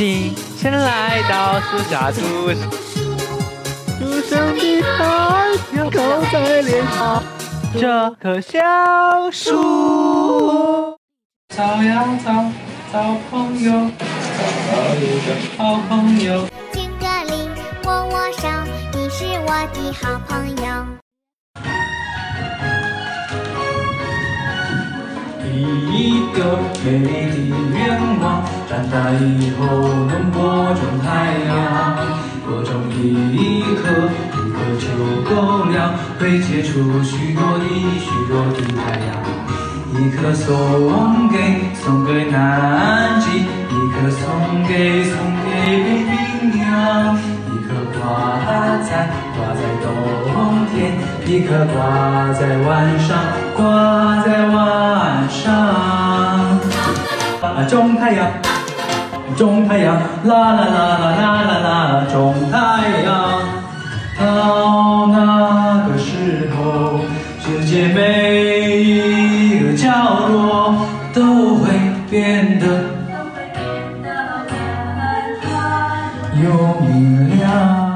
请先来到树下读书。书生的太阳照在脸上，这棵小树。找呀找，找朋友，找到一个好朋友。敬个礼，握握手，你是我的好朋友。一个美丽的愿望，长大以后能播种太阳。播种一颗，一颗就够了，会结出许多的许多的太阳。一颗送给送给南极，一颗送给送给北冰洋，一颗挂在挂在冬天，一颗挂在晚上挂在晚。啊，种太阳，种太阳，啦啦啦啦啦啦啦，种太阳。到那个时候，世界每一个角落都会变得又明亮。